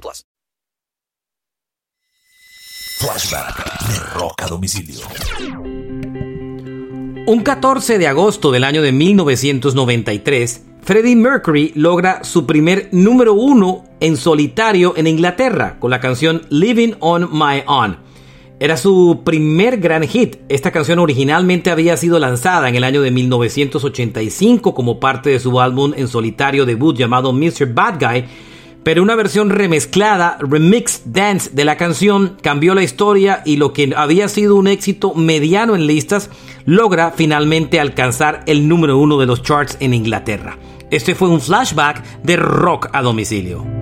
plus. Flashback de Rock a Domicilio. Un 14 de agosto del año de 1993, Freddie Mercury logra su primer número uno en solitario en Inglaterra con la canción Living on My Own. Era su primer gran hit. Esta canción originalmente había sido lanzada en el año de 1985 como parte de su álbum en solitario debut llamado Mr. Bad Guy, pero una versión remezclada, remix dance de la canción cambió la historia y lo que había sido un éxito mediano en listas logra finalmente alcanzar el número uno de los charts en Inglaterra. Este fue un flashback de rock a domicilio.